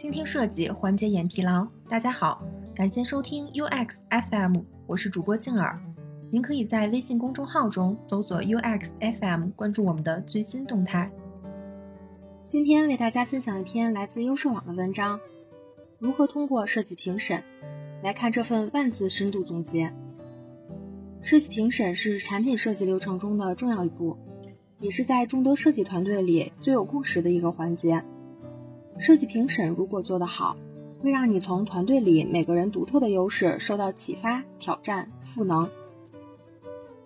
倾听设计，缓解眼疲劳。大家好，感谢收听 UX FM，我是主播静儿。您可以在微信公众号中搜索 UX FM，关注我们的最新动态。今天为大家分享一篇来自优设网的文章：如何通过设计评审来看这份万字深度总结。设计评审是产品设计流程中的重要一步，也是在众多设计团队里最有共识的一个环节。设计评审如果做得好，会让你从团队里每个人独特的优势受到启发、挑战、赋能。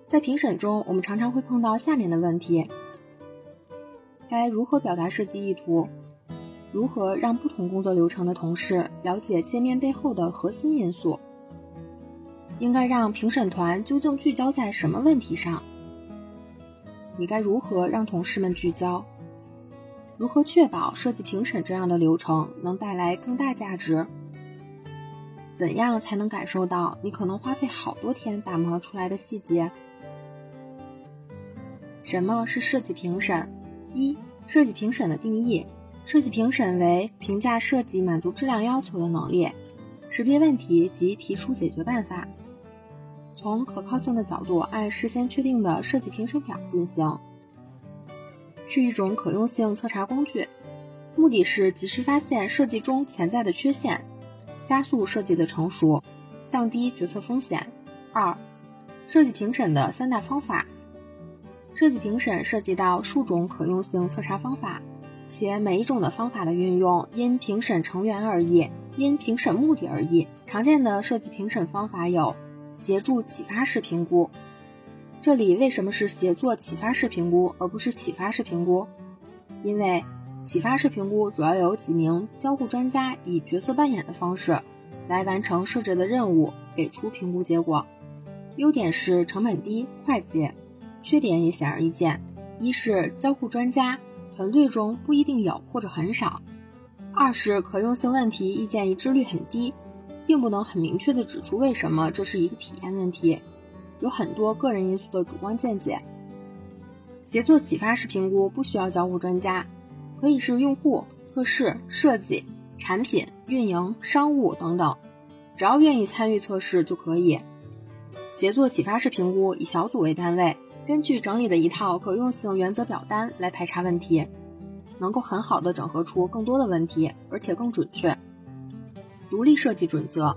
在评审中，我们常常会碰到下面的问题：该如何表达设计意图？如何让不同工作流程的同事了解界面背后的核心因素？应该让评审团究竟聚焦在什么问题上？你该如何让同事们聚焦？如何确保设计评审这样的流程能带来更大价值？怎样才能感受到你可能花费好多天打磨出来的细节？什么是设计评审？一、设计评审的定义：设计评审为评价设计满足质量要求的能力，识别问题及提出解决办法，从可靠性的角度按事先确定的设计评审表进行。是一种可用性测查工具，目的是及时发现设计中潜在的缺陷，加速设计的成熟，降低决策风险。二、设计评审的三大方法。设计评审涉及到数种可用性测查方法，且每一种的方法的运用因评审成员而异，因评审目的而异。常见的设计评审方法有协助启发式评估。这里为什么是协作启发式评估，而不是启发式评估？因为启发式评估主要有几名交互专家以角色扮演的方式来完成设置的任务，给出评估结果。优点是成本低、快捷，缺点也显而易见：一是交互专家团队中不一定有或者很少；二是可用性问题意见一致率很低，并不能很明确的指出为什么这是一个体验问题。有很多个人因素的主观见解。协作启发式评估不需要交互专家，可以是用户、测试、设计、产品、运营、商务等等，只要愿意参与测试就可以。协作启发式评估以小组为单位，根据整理的一套可用性原则表单来排查问题，能够很好的整合出更多的问题，而且更准确。独立设计准则。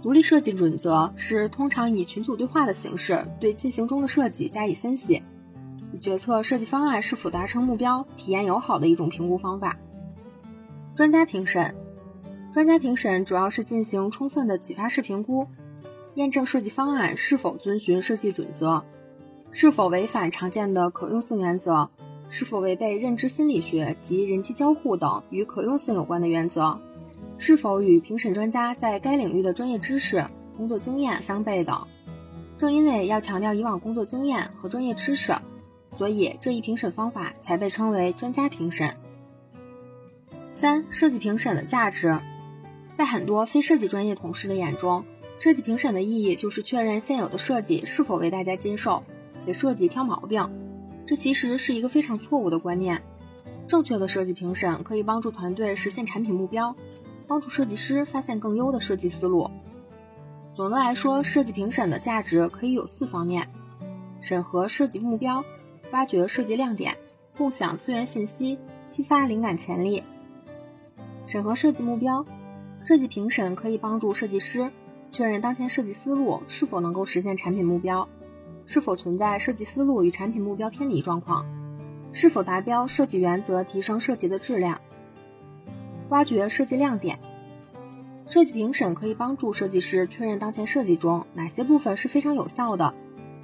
独立设计准则是通常以群组对话的形式对进行中的设计加以分析，以决策设计方案是否达成目标、体验友好的一种评估方法。专家评审，专家评审主要是进行充分的启发式评估，验证设计方案是否遵循设计准则，是否违反常见的可用性原则，是否违背认知心理学及人机交互等与可用性有关的原则。是否与评审专家在该领域的专业知识、工作经验相悖等？正因为要强调以往工作经验和专业知识，所以这一评审方法才被称为专家评审。三、设计评审的价值，在很多非设计专业同事的眼中，设计评审的意义就是确认现有的设计是否为大家接受，给设计挑毛病。这其实是一个非常错误的观念。正确的设计评审可以帮助团队实现产品目标。帮助设计师发现更优的设计思路。总的来说，设计评审的价值可以有四方面：审核设计目标、挖掘设计亮点、共享资源信息、激发灵感潜力。审核设计目标，设计评审可以帮助设计师确认当前设计思路是否能够实现产品目标，是否存在设计思路与产品目标偏离状况，是否达标设计原则，提升设计的质量。挖掘设计亮点，设计评审可以帮助设计师确认当前设计中哪些部分是非常有效的，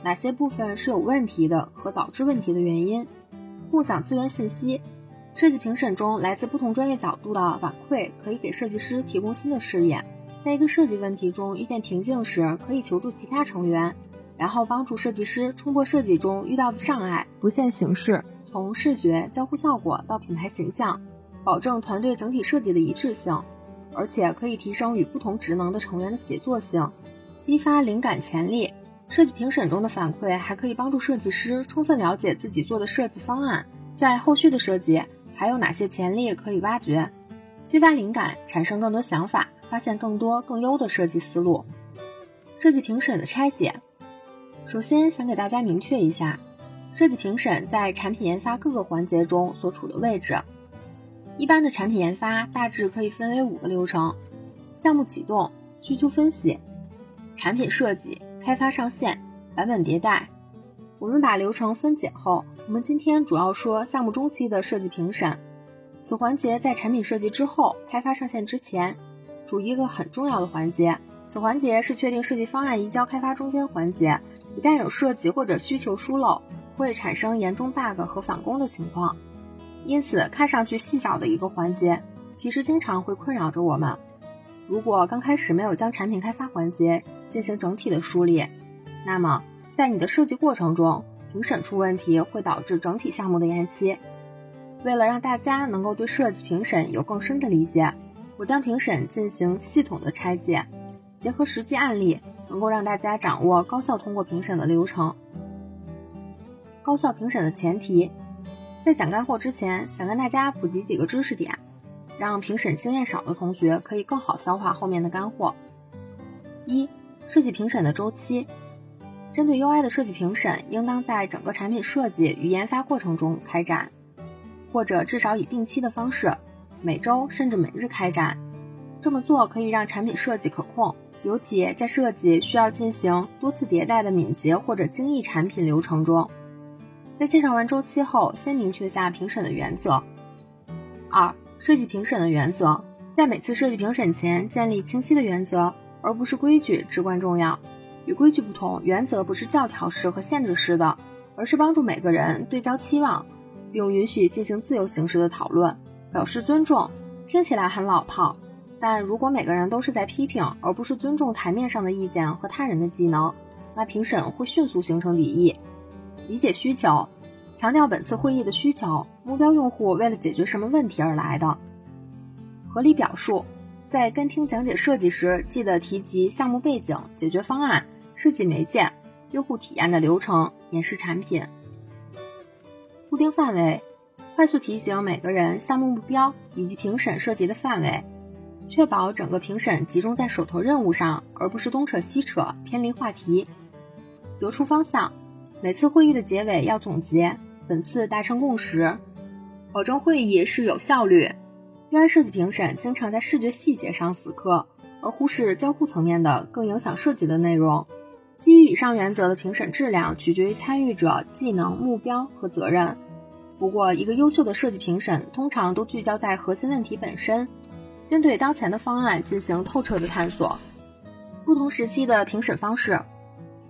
哪些部分是有问题的和导致问题的原因。共享资源信息，设计评审中来自不同专业角度的反馈可以给设计师提供新的视野。在一个设计问题中遇见瓶颈时，可以求助其他成员，然后帮助设计师冲破设计中遇到的障碍，不限形式，从视觉交互效果到品牌形象。保证团队整体设计的一致性，而且可以提升与不同职能的成员的协作性，激发灵感潜力。设计评审中的反馈还可以帮助设计师充分了解自己做的设计方案，在后续的设计还有哪些潜力可以挖掘。激发灵感，产生更多想法，发现更多更优的设计思路。设计评审的拆解，首先想给大家明确一下，设计评审在产品研发各个环节中所处的位置。一般的产品研发大致可以分为五个流程：项目启动、需求分析、产品设计、开发上线、版本迭代。我们把流程分解后，我们今天主要说项目中期的设计评审。此环节在产品设计之后、开发上线之前，属于一个很重要的环节。此环节是确定设计方案移交开发中间环节，一旦有设计或者需求疏漏，会产生严重 bug 和返工的情况。因此，看上去细小的一个环节，其实经常会困扰着我们。如果刚开始没有将产品开发环节进行整体的梳理，那么在你的设计过程中，评审出问题会导致整体项目的延期。为了让大家能够对设计评审有更深的理解，我将评审进行系统的拆解，结合实际案例，能够让大家掌握高效通过评审的流程。高效评审的前提。在讲干货之前，想跟大家普及几个知识点，让评审经验少的同学可以更好消化后面的干货。一、设计评审的周期，针对 UI 的设计评审，应当在整个产品设计与研发过程中开展，或者至少以定期的方式，每周甚至每日开展。这么做可以让产品设计可控，尤其在设计需要进行多次迭代的敏捷或者精益产品流程中。在介绍完周期后，先明确下评审的原则。二、设计评审的原则，在每次设计评审前建立清晰的原则，而不是规矩，至关重要。与规矩不同，原则不是教条式和限制式的，而是帮助每个人对焦期望，并允许进行自由形式的讨论，表示尊重。听起来很老套，但如果每个人都是在批评，而不是尊重台面上的意见和他人的技能，那评审会迅速形成敌意。理解需求，强调本次会议的需求，目标用户为了解决什么问题而来的。合理表述，在跟听讲解设计时，记得提及项目背景、解决方案、设计媒介、用户体验的流程、演示产品。固定范围，快速提醒每个人项目目标以及评审涉及的范围，确保整个评审集中在手头任务上，而不是东扯西扯偏离话题。得出方向。每次会议的结尾要总结本次达成共识，保证会议是有效率。UI 设计评审经常在视觉细节上死磕，而忽视交互层面的更影响设计的内容。基于以上原则的评审质量取决于参与者技能、目标和责任。不过，一个优秀的设计评审通常都聚焦在核心问题本身，针对当前的方案进行透彻的探索。不同时期的评审方式，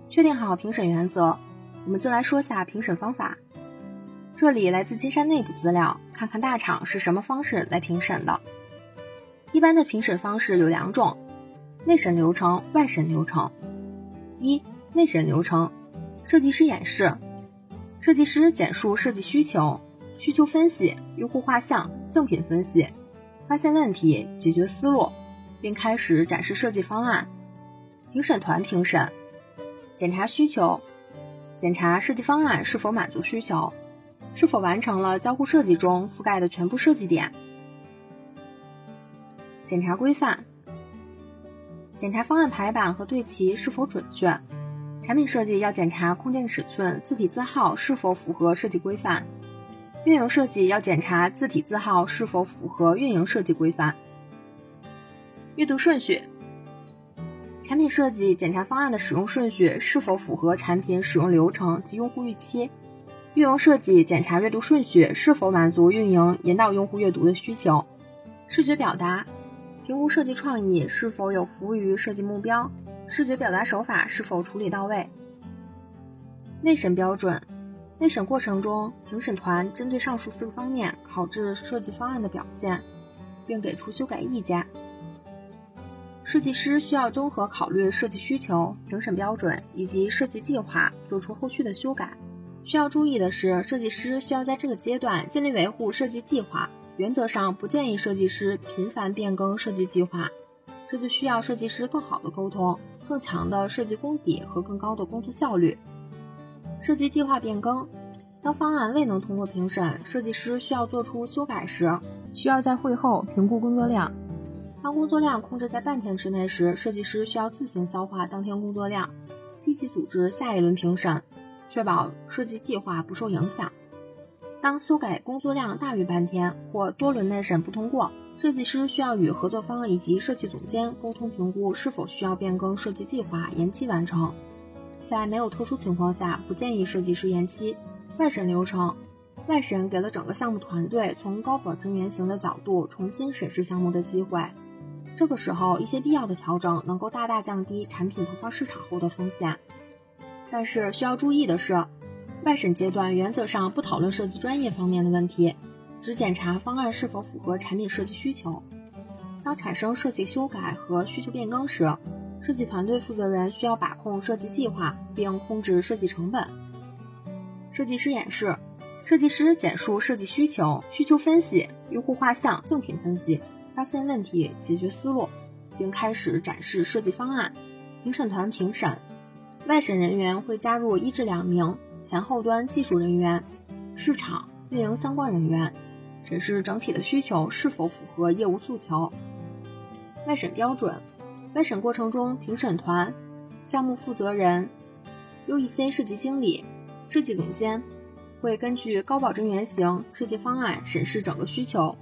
确定好评审原则。我们就来说下评审方法。这里来自金山内部资料，看看大厂是什么方式来评审的。一般的评审方式有两种：内审流程、外审流程。一、内审流程，设计师演示，设计师简述设计需求、需求分析、用户画像、竞品分析，发现问题、解决思路，并开始展示设计方案。评审团评审，检查需求。检查设计方案是否满足需求，是否完成了交互设计中覆盖的全部设计点。检查规范，检查方案排版和对齐是否准确。产品设计要检查空间尺寸、字体字号是否符合设计规范。运营设计要检查字体字号是否符合运营设计规范。阅读顺序。产品设计检查方案的使用顺序是否符合产品使用流程及用户预期；运营设计检查阅读顺序是否满足运营引导用户阅读的需求；视觉表达评估设计创意是否有服务于设计目标；视觉表达手法是否处理到位。内审标准，内审过程中，评审团针对上述四个方面考制设计方案的表现，并给出修改意见。设计师需要综合考虑设计需求、评审标准以及设计计划，做出后续的修改。需要注意的是，设计师需要在这个阶段尽力维护设计计划。原则上，不建议设计师频繁变更设计计划。这就需要设计师更好的沟通、更强的设计功底和更高的工作效率。设计计划变更，当方案未能通过评审，设计师需要做出修改时，需要在会后评估工作量。当工作量控制在半天之内时，设计师需要自行消化当天工作量，积极组织下一轮评审，确保设计计划不受影响。当修改工作量大于半天或多轮内审不通过，设计师需要与合作方以及设计总监沟通评估是否需要变更设计计划，延期完成。在没有特殊情况下，不建议设计师延期。外审流程，外审给了整个项目团队从高保真原型的角度重新审视项目的机会。这个时候，一些必要的调整能够大大降低产品投放市场后的风险。但是需要注意的是，外审阶段原则上不讨论设计专业方面的问题，只检查方案是否符合产品设计需求。当产生设计修改和需求变更时，设计团队负责人需要把控设计计划，并控制设计成本。设计师演示，设计师简述设计需求、需求分析、用户画像、竞品分析。发现问题，解决思路，并开始展示设计方案。评审团评审，外审人员会加入一至两名前后端技术人员、市场运营相关人员，审视整体的需求是否符合业务诉求。外审标准，外审过程中，评审团、项目负责人、UEC 设计经理、设计总监会根据高保真原型设计方案审视整个需求。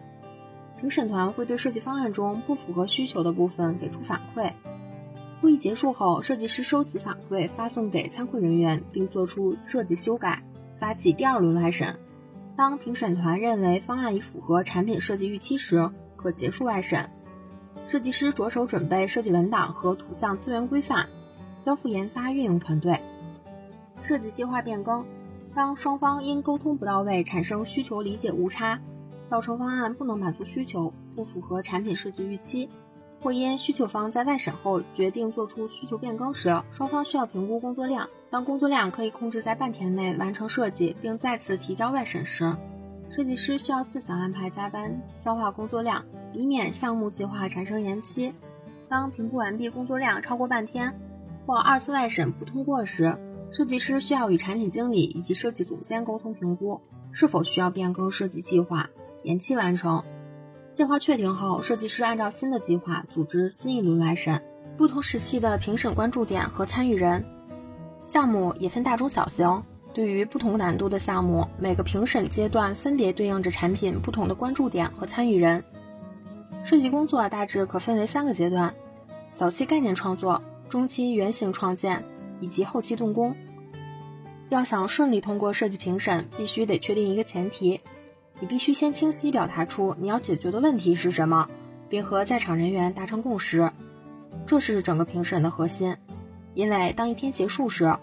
评审团会对设计方案中不符合需求的部分给出反馈。会议结束后，设计师收集反馈，发送给参会人员，并做出设计修改，发起第二轮外审。当评审团认为方案已符合产品设计预期时，可结束外审。设计师着手准备设计文档和图像资源规范，交付研发运营团队。设计计划变更，当双方因沟通不到位产生需求理解误差。造成方案不能满足需求，不符合产品设计预期，或因需求方在外审后决定做出需求变更时，双方需要评估工作量。当工作量可以控制在半天内完成设计，并再次提交外审时，设计师需要自行安排加班消化工作量，以免项目计划产生延期。当评估完毕工作量超过半天，或二次外审不通过时，设计师需要与产品经理以及设计总监沟通评估是否需要变更设计计划。延期完成计划确定后，设计师按照新的计划组织新一轮外审。不同时期的评审关注点和参与人，项目也分大中小型。对于不同难度的项目，每个评审阶段分别对应着产品不同的关注点和参与人。设计工作大致可分为三个阶段：早期概念创作、中期原型创建以及后期动工。要想顺利通过设计评审，必须得确定一个前提。你必须先清晰表达出你要解决的问题是什么，并和在场人员达成共识，这是整个评审的核心。因为当一天结束时，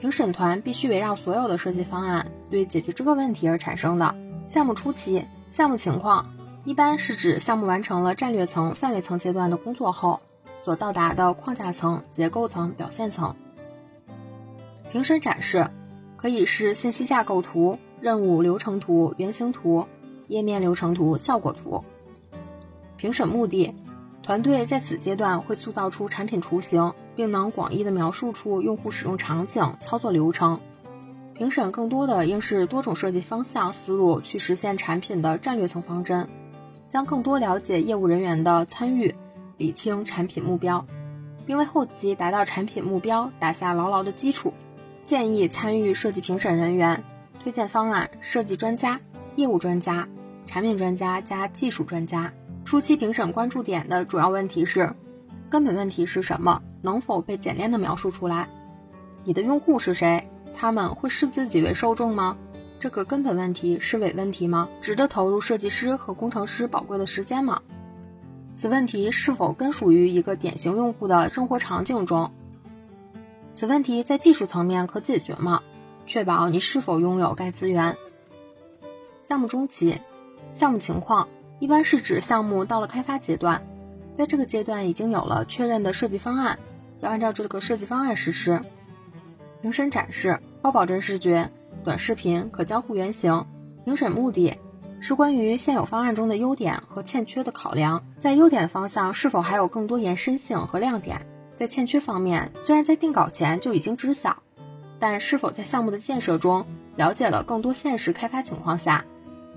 评审团必须围绕所有的设计方案对解决这个问题而产生的。项目初期，项目情况一般是指项目完成了战略层、范围层阶段的工作后所到达的框架层、结构层、表现层。评审展示可以是信息架构图。任务流程图、原型图、页面流程图、效果图。评审目的，团队在此阶段会塑造出产品雏形，并能广义的描述出用户使用场景、操作流程。评审更多的应是多种设计方向思路去实现产品的战略层方针，将更多了解业务人员的参与，理清产品目标，并为后期达到产品目标打下牢牢的基础。建议参与设计评审人员。推荐方案设计专家、业务专家、产品专家加技术专家。初期评审关注点的主要问题是：根本问题是什么？能否被简练的描述出来？你的用户是谁？他们会视自己为受众吗？这个根本问题是伪问题吗？值得投入设计师和工程师宝贵的时间吗？此问题是否根属于一个典型用户的生活场景中？此问题在技术层面可解决吗？确保你是否拥有该资源。项目中期，项目情况一般是指项目到了开发阶段，在这个阶段已经有了确认的设计方案，要按照这个设计方案实施。评审展示高保真视觉、短视频、可交互原型。评审目的是关于现有方案中的优点和欠缺的考量，在优点方向是否还有更多延伸性和亮点？在欠缺方面，虽然在定稿前就已经知晓。但是否在项目的建设中了解了更多现实开发情况下，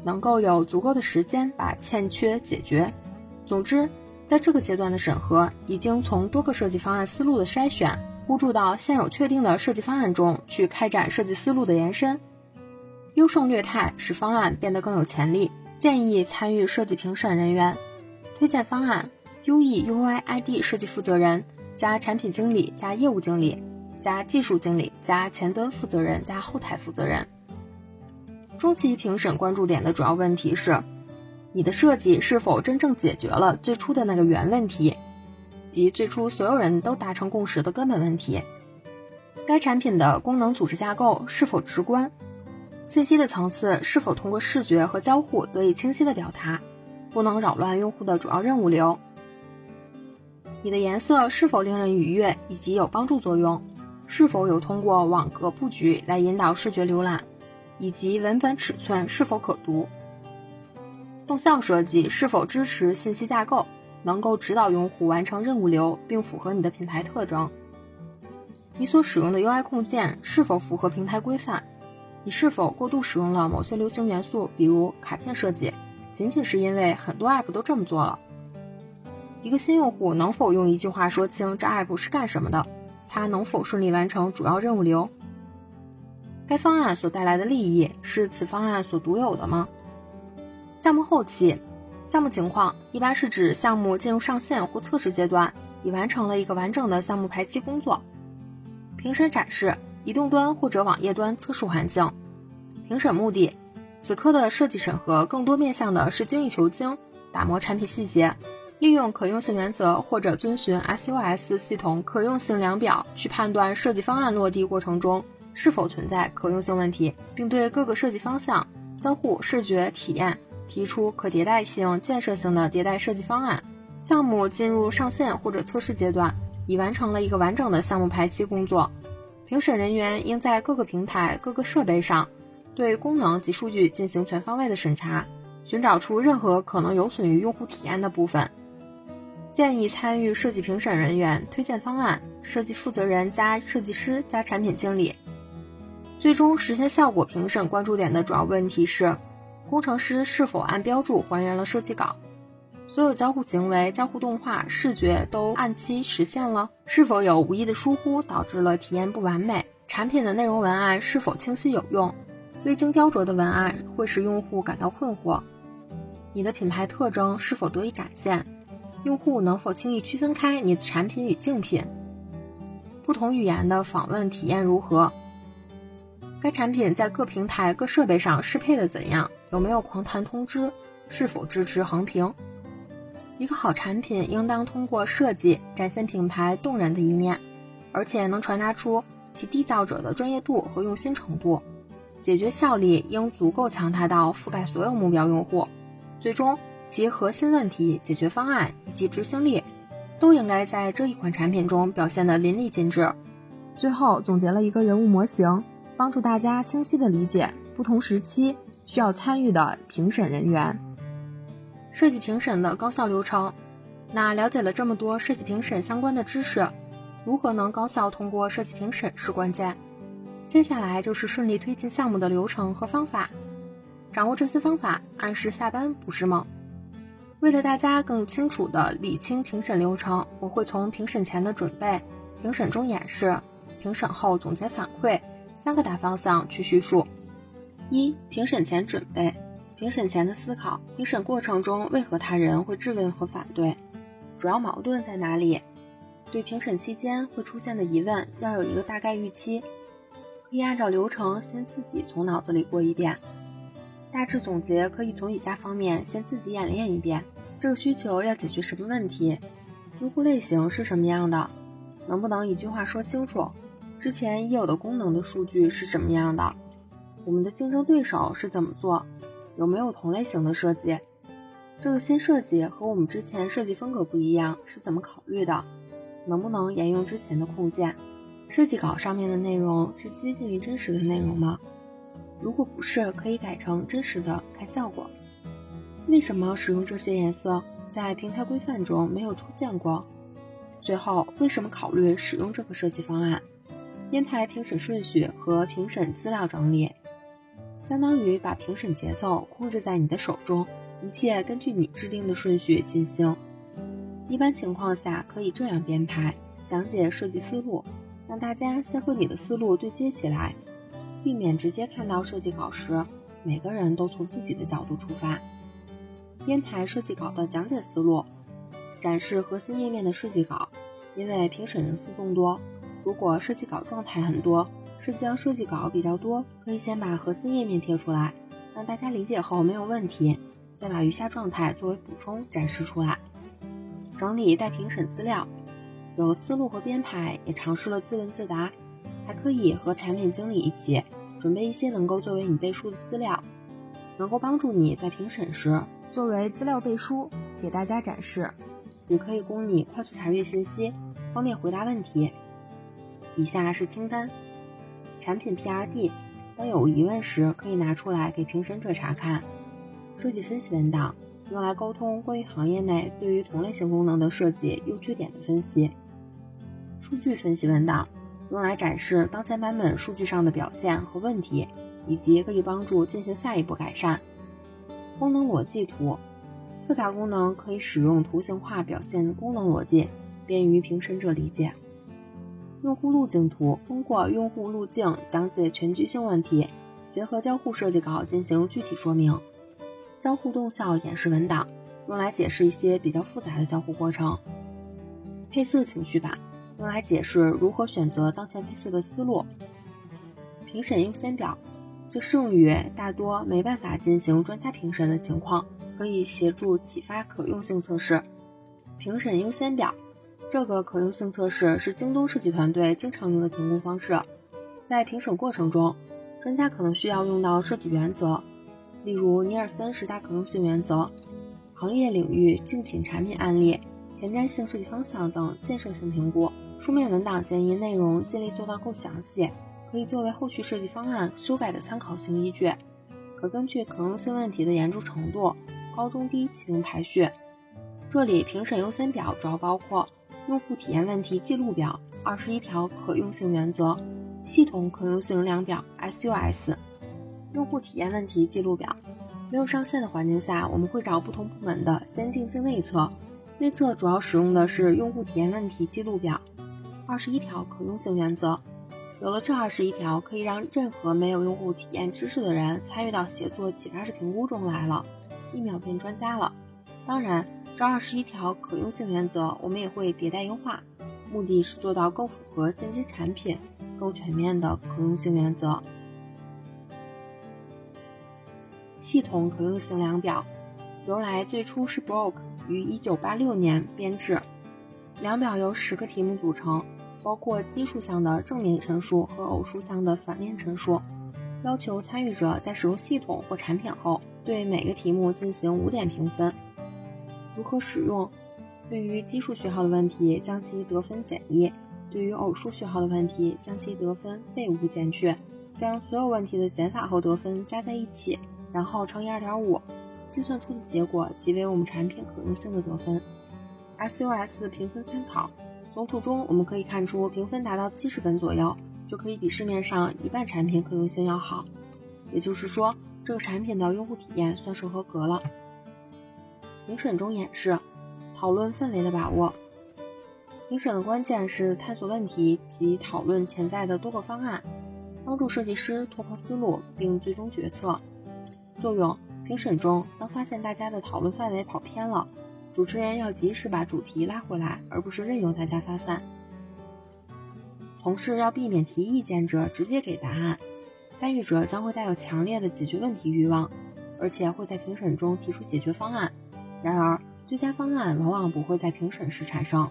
能够有足够的时间把欠缺解决。总之，在这个阶段的审核，已经从多个设计方案思路的筛选，互注到现有确定的设计方案中去开展设计思路的延伸。优胜劣汰，使方案变得更有潜力。建议参与设计评审人员推荐方案：UE/UI/ID 设计负责人加产品经理加业务经理加技术经理加前端负责人加后台负责人。中期评审关注点的主要问题是：你的设计是否真正解决了最初的那个原问题，即最初所有人都达成共识的根本问题？该产品的功能组织架构是否直观？信息的层次是否通过视觉和交互得以清晰的表达，不能扰乱用户的主要任务流？你的颜色是否令人愉悦以及有帮助作用？是否有通过网格布局来引导视觉浏览？以及文本尺寸是否可读？动效设计是否支持信息架构，能够指导用户完成任务流，并符合你的品牌特征？你所使用的 UI 控件是否符合平台规范？你是否过度使用了某些流行元素，比如卡片设计，仅仅是因为很多 App 都这么做了？一个新用户能否用一句话说清这 App 是干什么的？它能否顺利完成主要任务流？该方案所带来的利益是此方案所独有的吗？项目后期，项目情况一般是指项目进入上线或测试阶段，已完成了一个完整的项目排期工作。评审展示移动端或者网页端测试环境。评审目的，此刻的设计审核更多面向的是精益求精，打磨产品细节，利用可用性原则或者遵循 SUS 系统可用性量表去判断设计方案落地过程中。是否存在可用性问题，并对各个设计方向、交互、视觉体验提出可迭代性、建设性的迭代设计方案。项目进入上线或者测试阶段，已完成了一个完整的项目排期工作。评审人员应在各个平台、各个设备上对功能及数据进行全方位的审查，寻找出任何可能有损于用户体验的部分。建议参与设计评审人员推荐方案、设计负责人加设计师加产品经理。最终实现效果评审关注点的主要问题是：工程师是否按标注还原了设计稿？所有交互行为、交互动画、视觉都按期实现了？是否有无意的疏忽导致了体验不完美？产品的内容文案是否清晰有用？未经雕琢的文案会使用户感到困惑？你的品牌特征是否得以展现？用户能否轻易区分开你的产品与竞品？不同语言的访问体验如何？该产品在各平台、各设备上适配的怎样？有没有狂弹通知？是否支持横屏？一个好产品应当通过设计展现品牌动人的一面，而且能传达出其缔造者的专业度和用心程度。解决效力应足够强大到覆盖所有目标用户。最终，其核心问题解决方案以及执行力都应该在这一款产品中表现得淋漓尽致。最后总结了一个人物模型。帮助大家清晰地理解不同时期需要参与的评审人员。设计评审的高效流程。那了解了这么多设计评审相关的知识，如何能高效通过设计评审是关键。接下来就是顺利推进项目的流程和方法。掌握这些方法，按时下班不是梦。为了大家更清楚地理清评审流程，我会从评审前的准备、评审中演示、评审后总结反馈。三个大方向去叙述：一、评审前准备，评审前的思考，评审过程中为何他人会质问和反对，主要矛盾在哪里？对评审期间会出现的疑问要有一个大概预期，可以按照流程先自己从脑子里过一遍，大致总结可以从以下方面先自己演练一遍：这个需求要解决什么问题？用户类型是什么样的？能不能一句话说清楚？之前已有的功能的数据是什么样的？我们的竞争对手是怎么做？有没有同类型的设计？这个新设计和我们之前设计风格不一样，是怎么考虑的？能不能沿用之前的控件？设计稿上面的内容是接近于真实的内容吗？如果不是，可以改成真实的看效果。为什么使用这些颜色在平台规范中没有出现过？最后，为什么考虑使用这个设计方案？编排评审顺序和评审资料整理，相当于把评审节奏控制在你的手中，一切根据你制定的顺序进行。一般情况下，可以这样编排：讲解设计思路，让大家先和你的思路对接起来，避免直接看到设计稿时，每个人都从自己的角度出发。编排设计稿的讲解思路，展示核心页面的设计稿，因为评审人数众多，如果设计稿状态很多。是将设计稿比较多，可以先把核心页面贴出来，让大家理解后没有问题，再把余下状态作为补充展示出来。整理待评审资料，有了思路和编排，也尝试了自问自答，还可以和产品经理一起准备一些能够作为你背书的资料，能够帮助你在评审时作为资料背书给大家展示，也可以供你快速查阅信息，方便回答问题。以下是清单。产品 PRD，当有疑问时可以拿出来给评审者查看。设计分析文档，用来沟通关于行业内对于同类型功能的设计优缺点的分析。数据分析文档，用来展示当前版本数据上的表现和问题，以及可以帮助进行下一步改善。功能逻辑图，复杂功能可以使用图形化表现功能逻辑，便于评审者理解。用户路径图通过用户路径讲解全局性问题，结合交互设计稿进行具体说明。交互动效演示文档用来解释一些比较复杂的交互过程。配色情绪版来解释如何选择当前配色的思路。评审优先表这适用于大多没办法进行专家评审的情况，可以协助启发可用性测试。评审优先表。这个可用性测试是京东设计团队经常用的评估方式。在评审过程中，专家可能需要用到设计原则，例如尼尔森十大可用性原则、行业领域竞品产品案例、前瞻性设计方向等建设性评估。书面文档建议内容尽力做到够详细，可以作为后续设计方案修改的参考性依据。可根据可用性问题的严重程度，高中低进行排序。这里评审优先表主要包括。用户体验问题记录表，二十一条可用性原则，系统可用性量表 （SUS），用户体验问题记录表。没有上线的环境下，我们会找不同部门的先定性内测，内测主要使用的是用户体验问题记录表，二十一条可用性原则。有了这二十一条，可以让任何没有用户体验知识的人参与到写作启发式评估中来了，一秒变专家了。当然。这二十一条可用性原则，我们也会迭代优化，目的是做到更符合现今产品、更全面的可用性原则。系统可用性量表由来最初是 Brock 于一九八六年编制，量表由十个题目组成，包括奇数项的正面陈述和偶数项的反面陈述，要求参与者在使用系统或产品后，对每个题目进行五点评分。如何使用？对于奇数序号的问题，将其得分减一；对于偶数序号的问题，将其得分被无减去。将所有问题的减法后得分加在一起，然后乘以二点五，计算出的结果即为我们产品可用性的得分。SUS 评分参考：从图中我们可以看出，评分达到七十分左右，就可以比市面上一半产品可用性要好。也就是说，这个产品的用户体验算是合格了。评审中演示，讨论氛围的把握。评审的关键是探索问题及讨论潜在的多个方案，帮助设计师拓宽思路并最终决策。作用：评审中，当发现大家的讨论范围跑偏了，主持人要及时把主题拉回来，而不是任由大家发散。同时要避免提意见者直接给答案，参与者将会带有强烈的解决问题欲望，而且会在评审中提出解决方案。然而，最佳方案往往不会在评审时产生。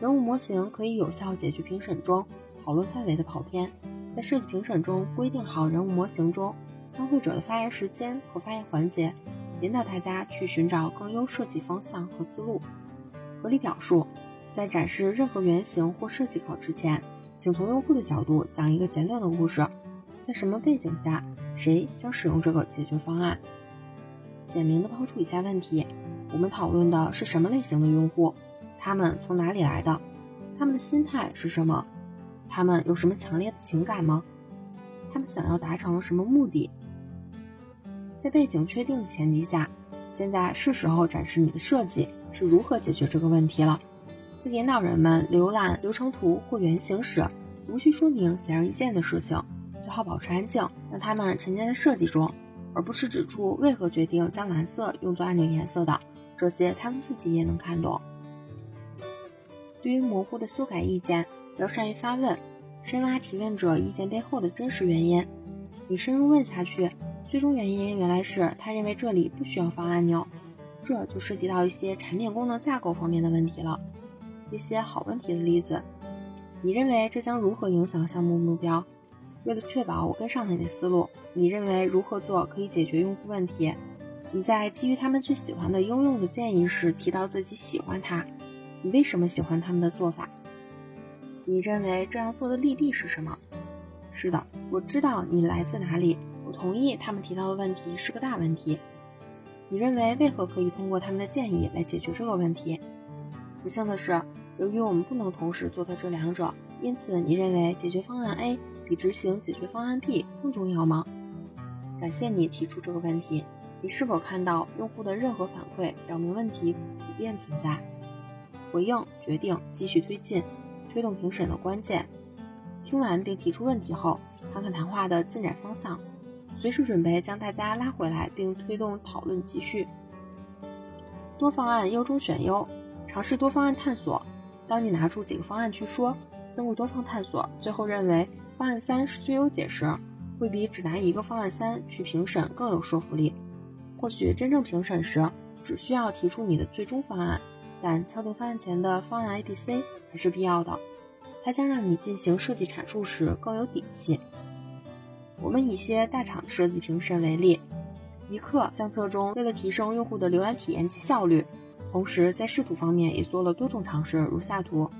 人物模型可以有效解决评审中讨论范围的跑偏。在设计评审中，规定好人物模型中参会者的发言时间和发言环节，引导大家去寻找更优设计方向和思路。合理表述：在展示任何原型或设计稿之前，请从用户的角度讲一个简短的故事。在什么背景下，谁将使用这个解决方案？简明地抛出以下问题。我们讨论的是什么类型的用户？他们从哪里来的？他们的心态是什么？他们有什么强烈的情感吗？他们想要达成什么目的？在背景确定的前提下，现在是时候展示你的设计是如何解决这个问题了。在引导人们浏览流程图或原型时，无需说明显而易见的事情，最好保持安静，让他们沉浸在设计中，而不是指出为何决定将蓝色用作按钮颜色的。这些他们自己也能看懂。对于模糊的修改意见，要善于发问，深挖提问者意见背后的真实原因。你深入问下去。最终原因原来是他认为这里不需要放按钮，这就涉及到一些产品功能架构方面的问题了。一些好问题的例子，你认为这将如何影响项目目标？为了确保我跟上你的思路，你认为如何做可以解决用户问题？你在基于他们最喜欢的应用的建议时提到自己喜欢它，你为什么喜欢他们的做法？你认为这样做的利弊是什么？是的，我知道你来自哪里。我同意他们提到的问题是个大问题。你认为为何可以通过他们的建议来解决这个问题？不幸的是，由于我们不能同时做到这两者，因此你认为解决方案 A 比执行解决方案 B 更重要吗？感谢你提出这个问题。你是否看到用户的任何反馈表明问题普遍存在？回应、决定、继续推进、推动评审的关键。听完并提出问题后，看看谈话的进展方向。随时准备将大家拉回来，并推动讨论继续。多方案优中选优，尝试多方案探索。当你拿出几个方案去说，经过多方探索，最后认为方案三是最优解时，会比只拿一个方案三去评审更有说服力。或许真正评审时，只需要提出你的最终方案，但敲定方案前的方案 A、B、C 还是必要的。它将让你进行设计阐述时更有底气。我们以一些大厂的设计评审为例，一刻相册中为了提升用户的浏览体验及效率，同时在视图方面也做了多种尝试，如下图。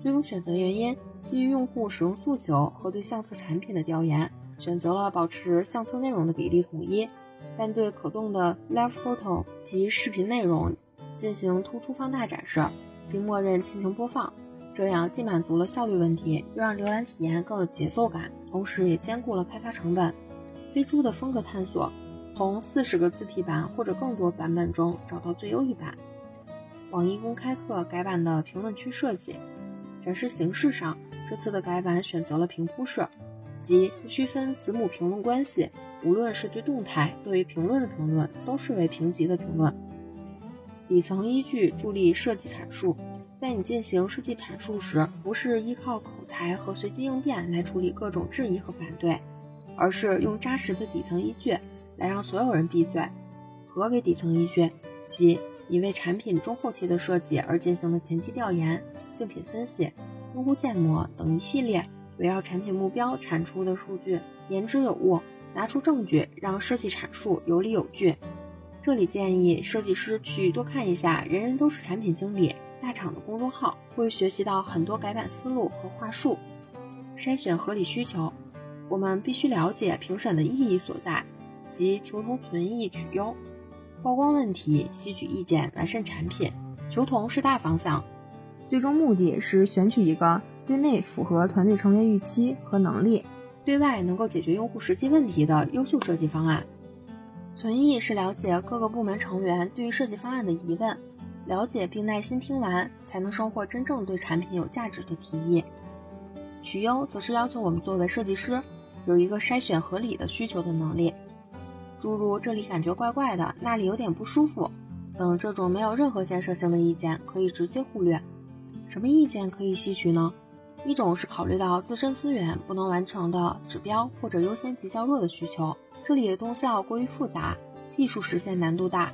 最终选择原因基于用户使用诉求和对相册产品的调研，选择了保持相册内容的比例统一，但对可动的 Live Photo 及视频内容进行突出放大展示，并默认进行播放。这样既满足了效率问题，又让浏览体验更有节奏感，同时也兼顾了开发成本。飞猪的风格探索，从四十个字体版或者更多版本中找到最优一版。网易公开课改版的评论区设计，展示形式上，这次的改版选择了平铺式，即不区分子母评论关系，无论是对动态、对于评论的评论，都视为评级的评论。底层依据助力设计阐述。在你进行设计阐述时，不是依靠口才和随机应变来处理各种质疑和反对，而是用扎实的底层依据来让所有人闭嘴。何为底层依据？即你为产品中后期的设计而进行的前期调研、竞品分析、用户建模等一系列围绕产品目标产出的数据，言之有物，拿出证据，让设计阐述有理有据。这里建议设计师去多看一下《人人都是产品经理》。大厂的公众号会学习到很多改版思路和话术，筛选合理需求。我们必须了解评审的意义所在，即求同存异取优，曝光问题，吸取意见，完善产品。求同是大方向，最终目的是选取一个对内符合团队成员预期和能力，对外能够解决用户实际问题的优秀设计方案。存异是了解各个部门成员对于设计方案的疑问。了解并耐心听完，才能收获真正对产品有价值的提议。取优则是要求我们作为设计师有一个筛选合理的需求的能力，诸如这里感觉怪怪的，那里有点不舒服等这种没有任何建设性的意见可以直接忽略。什么意见可以吸取呢？一种是考虑到自身资源不能完成的指标或者优先级较弱的需求，这里的动效过于复杂，技术实现难度大，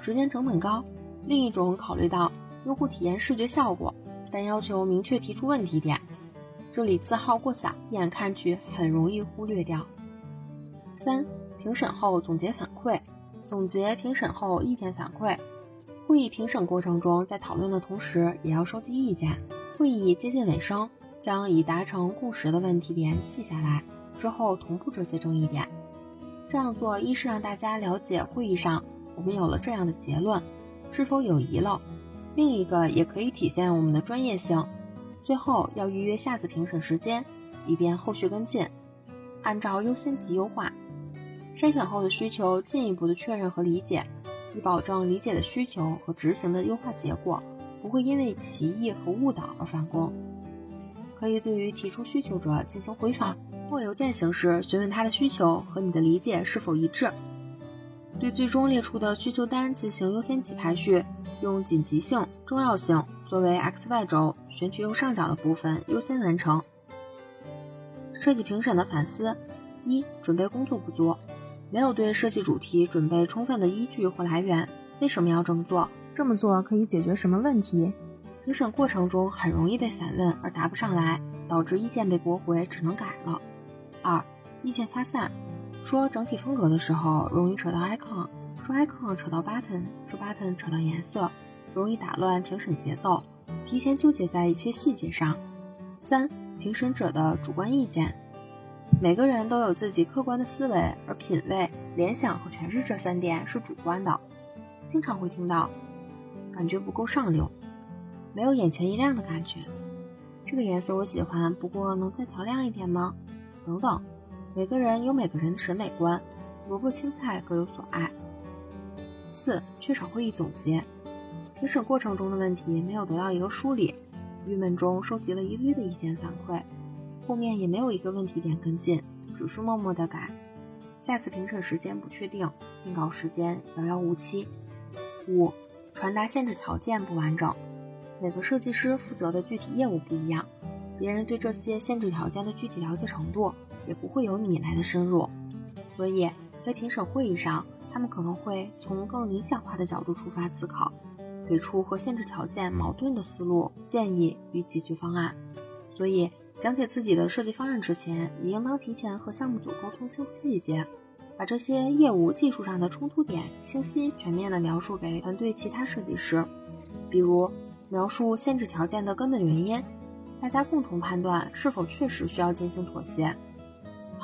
时间成本高。另一种考虑到用户体验视觉效果，但要求明确提出问题点，这里字号过小，一眼看去很容易忽略掉。三、评审后总结反馈，总结评审后意见反馈。会议评审过程中，在讨论的同时也要收集意见。会议接近尾声，将已达成共识的问题点记下来，之后同步这些争议点。这样做一是让大家了解会议上我们有了这样的结论。是否有遗漏？另一个也可以体现我们的专业性。最后要预约下次评审时间，以便后续跟进，按照优先级优化。筛选后的需求进一步的确认和理解，以保证理解的需求和执行的优化结果不会因为歧义和误导而返工。可以对于提出需求者进行回访，或邮件形式询问他的需求和你的理解是否一致。对最终列出的需求单进行优先级排序，用紧急性、重要性作为 X、Y 轴，选取右上角的部分优先完成。设计评审的反思：一、准备工作不足，没有对设计主题准备充分的依据或来源。为什么要这么做？这么做可以解决什么问题？评审过程中很容易被反问而答不上来，导致意见被驳回，只能改了。二、意见发散。说整体风格的时候，容易扯到 icon；说 icon 扯到 button；说 button 扯到颜色，容易打乱评审节奏，提前纠结在一些细节上。三、评审者的主观意见，每个人都有自己客观的思维，而品味、联想和诠释这三点是主观的。经常会听到，感觉不够上流，没有眼前一亮的感觉。这个颜色我喜欢，不过能再调亮一点吗？等等。每个人有每个人的审美观，萝卜青菜各有所爱。四、缺少会议总结，评审过程中的问题没有得到一个梳理，郁闷中收集了一堆的意见反馈，后面也没有一个问题点跟进，只是默默的改。下次评审时间不确定，定稿时间遥遥无期。五、传达限制条件不完整，每个设计师负责的具体业务不一样，别人对这些限制条件的具体了解程度。也不会有你来的深入，所以在评审会议上，他们可能会从更理想化的角度出发思考，给出和限制条件矛盾的思路、建议与解决方案。所以，讲解自己的设计方案之前，也应当提前和项目组沟通清楚细节，把这些业务技术上的冲突点清晰全面地描述给团队其他设计师，比如描述限制条件的根本原因，大家共同判断是否确实需要进行妥协。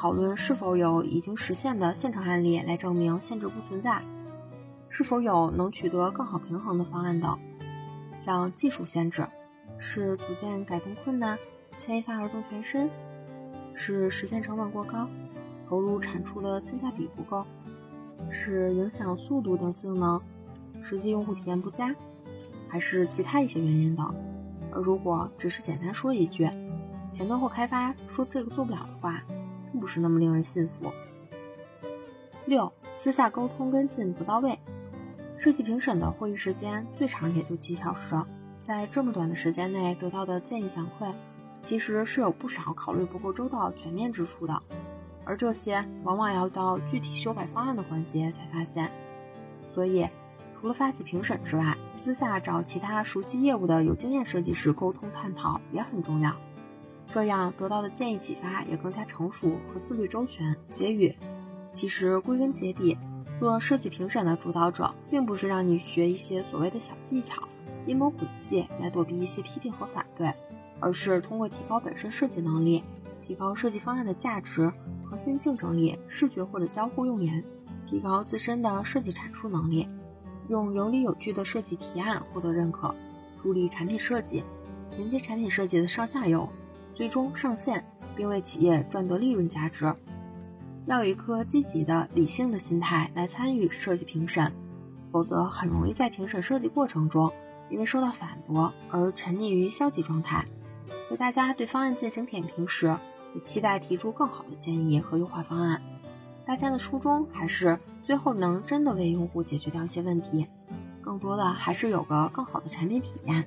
讨论是否有已经实现的现成案例来证明限制不存在，是否有能取得更好平衡的方案等。像技术限制，是组件改动困难，牵一发而动全身；是实现成本过高，投入产出的性价比不够；是影响速度等性能，实际用户体验不佳；还是其他一些原因等。而如果只是简单说一句，前端或开发说这个做不了的话，并不是那么令人信服。六，私下沟通跟进不到位。设计评审的会议时间最长也就几小时，在这么短的时间内得到的建议反馈，其实是有不少考虑不够周到、全面之处的。而这些往往要到具体修改方案的环节才发现。所以，除了发起评审之外，私下找其他熟悉业务的有经验设计师沟通探讨也很重要。这样得到的建议启发也更加成熟和思虑周全。结语，其实归根结底，做设计评审的主导者，并不是让你学一些所谓的小技巧、阴谋诡计来躲避一些批评和反对，而是通过提高本身设计能力，提高设计方案的价值、核心竞争力、视觉或者交互用言，提高自身的设计阐述能力，用有理有据的设计提案获得认可，助力产品设计，连接产品设计的上下游。最终上线，并为企业赚得利润价值。要有一颗积极的、理性的心态来参与设计评审，否则很容易在评审设计过程中，因为受到反驳而沉溺于消极状态。在大家对方案进行点评时，也期待提出更好的建议和优化方案。大家的初衷还是最后能真的为用户解决掉一些问题，更多的还是有个更好的产品体验。